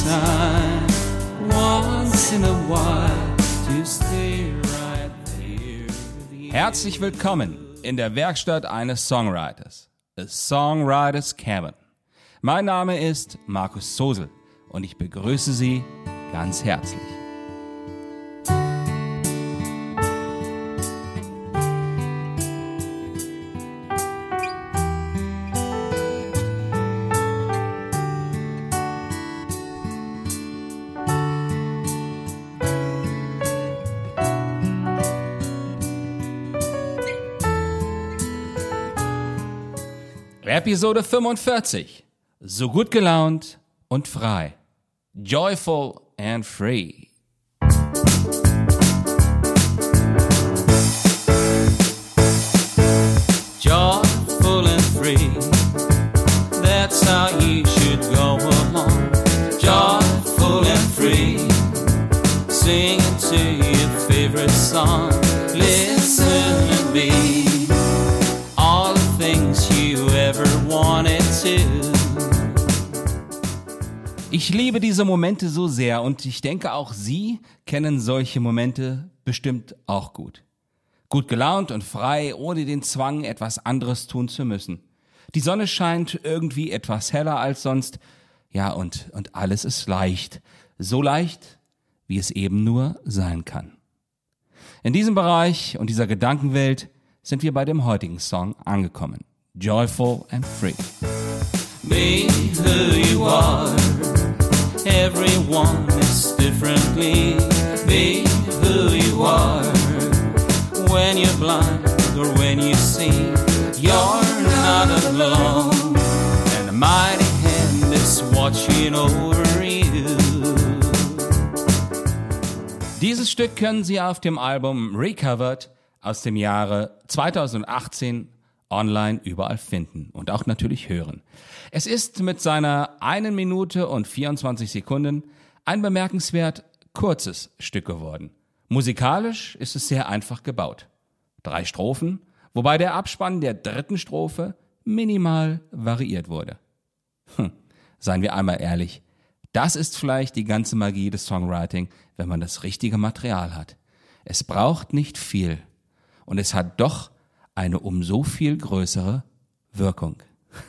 sign once in a while to stay right there. Herzlich willkommen in der Werkstatt eines Songwriters, A Songwriters Cabin. Mein Name ist Markus Sosel und ich begrüße Sie ganz herzlich. Episode 45. So gut gelaunt und frei. Joyful and free. Joyful and free. That's how you Ich liebe diese Momente so sehr und ich denke auch Sie kennen solche Momente bestimmt auch gut. Gut gelaunt und frei, ohne den Zwang, etwas anderes tun zu müssen. Die Sonne scheint irgendwie etwas heller als sonst. Ja, und, und alles ist leicht. So leicht, wie es eben nur sein kann. In diesem Bereich und dieser Gedankenwelt sind wir bei dem heutigen Song angekommen. Joyful and Free. Be who you are. Everyone is differently. Be who you are. When you're blind or when you see, you're not alone. And a mighty hand is watching over you. Dieses Stück können Sie auf dem Album Recovered aus dem Jahre 2018 online überall finden und auch natürlich hören. Es ist mit seiner 1 Minute und 24 Sekunden ein bemerkenswert kurzes Stück geworden. Musikalisch ist es sehr einfach gebaut. Drei Strophen, wobei der Abspann der dritten Strophe minimal variiert wurde. Hm, seien wir einmal ehrlich, das ist vielleicht die ganze Magie des Songwriting, wenn man das richtige Material hat. Es braucht nicht viel und es hat doch eine um so viel größere Wirkung.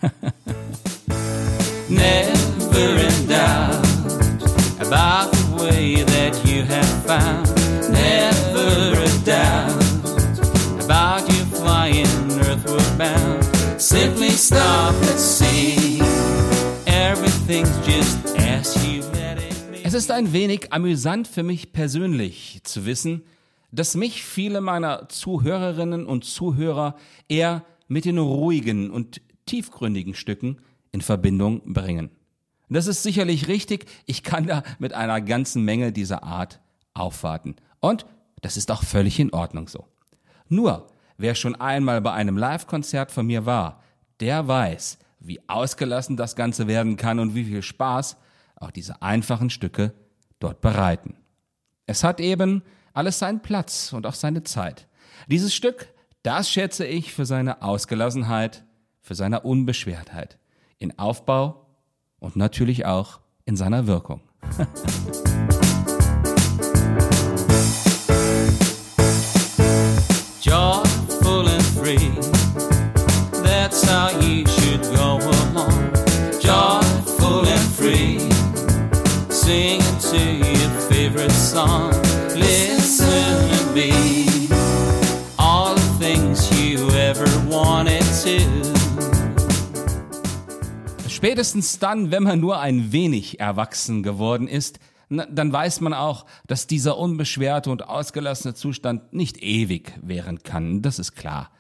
Never in doubt about the way that you have found. Never a doubt about you flying earthward bound. Simply stop and see. Everything's just as you let it be. Es ist ein wenig amüsant für mich persönlich zu wissen, dass mich viele meiner Zuhörerinnen und Zuhörer eher mit den ruhigen und tiefgründigen Stücken in Verbindung bringen. Das ist sicherlich richtig, ich kann da mit einer ganzen Menge dieser Art aufwarten. Und das ist auch völlig in Ordnung so. Nur, wer schon einmal bei einem Live-Konzert von mir war, der weiß, wie ausgelassen das Ganze werden kann und wie viel Spaß auch diese einfachen Stücke dort bereiten. Es hat eben alles seinen Platz und auch seine Zeit. Dieses Stück, das schätze ich für seine Ausgelassenheit, für seine Unbeschwertheit, in Aufbau und natürlich auch in seiner Wirkung. joyful and free. That's how you should go along. Joyful and free. Singing to your favorite song. Spätestens dann, wenn man nur ein wenig erwachsen geworden ist, dann weiß man auch, dass dieser unbeschwerte und ausgelassene Zustand nicht ewig währen kann. Das ist klar.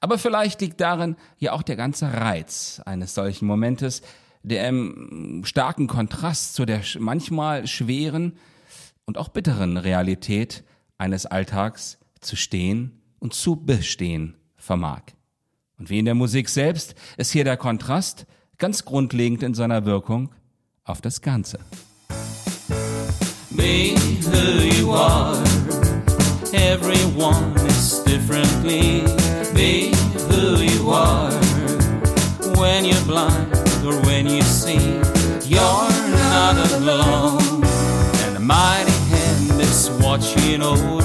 Aber vielleicht liegt darin ja auch der ganze Reiz eines solchen Momentes, der im starken Kontrast zu der manchmal schweren und auch bitteren Realität eines Alltags zu stehen und zu bestehen vermag. Und wie in der Musik selbst ist hier der Kontrast ganz grundlegend in seiner Wirkung auf das Ganze. Being who you are, everyone is differently. Be who you are, when you're blind or when you see, you're not alone. And a mighty hand is watching over.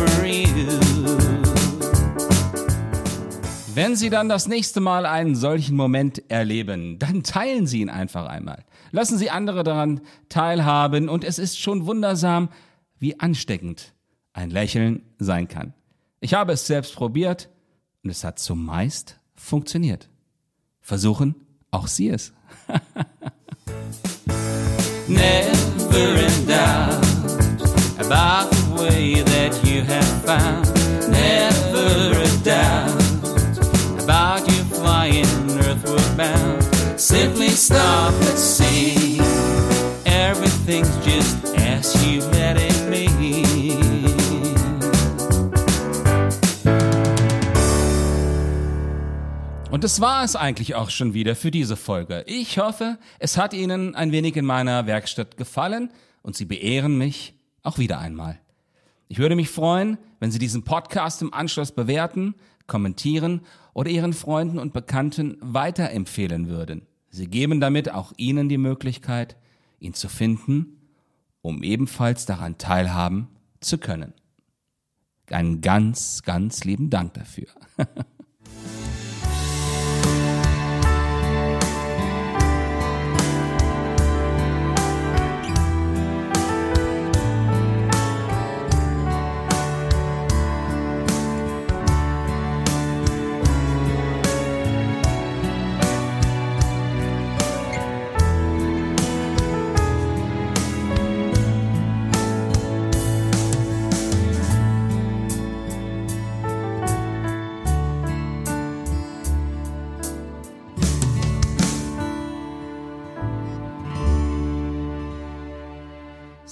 Wenn Sie dann das nächste Mal einen solchen Moment erleben, dann teilen Sie ihn einfach einmal. Lassen Sie andere daran teilhaben und es ist schon wundersam, wie ansteckend ein Lächeln sein kann. Ich habe es selbst probiert und es hat zumeist funktioniert. Versuchen auch Sie es. Never in doubt about earthward bound. Simply stop and see. Everything's just as you let it be. Und das war es eigentlich auch schon wieder für diese Folge. Ich hoffe, es hat Ihnen ein wenig in meiner Werkstatt gefallen und Sie beehren mich auch wieder einmal. Ich würde mich freuen, wenn Sie diesen Podcast im Anschluss bewerten, kommentieren oder Ihren Freunden und Bekannten weiterempfehlen würden. Sie geben damit auch Ihnen die Möglichkeit, ihn zu finden, um ebenfalls daran teilhaben zu können. Einen ganz, ganz lieben Dank dafür.